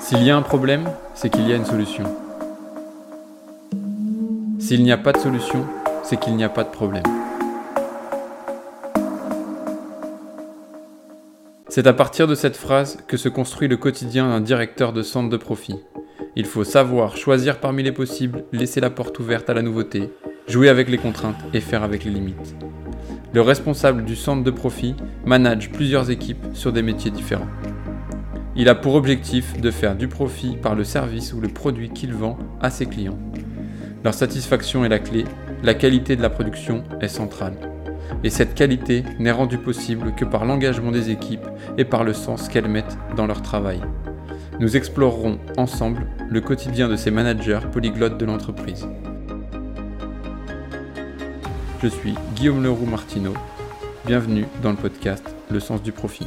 S'il y a un problème, c'est qu'il y a une solution. S'il n'y a pas de solution, c'est qu'il n'y a pas de problème. C'est à partir de cette phrase que se construit le quotidien d'un directeur de centre de profit. Il faut savoir choisir parmi les possibles, laisser la porte ouverte à la nouveauté, jouer avec les contraintes et faire avec les limites. Le responsable du centre de profit manage plusieurs équipes sur des métiers différents. Il a pour objectif de faire du profit par le service ou le produit qu'il vend à ses clients. Leur satisfaction est la clé, la qualité de la production est centrale. Et cette qualité n'est rendue possible que par l'engagement des équipes et par le sens qu'elles mettent dans leur travail. Nous explorerons ensemble le quotidien de ces managers polyglottes de l'entreprise. Je suis Guillaume Leroux Martineau. Bienvenue dans le podcast Le sens du profit.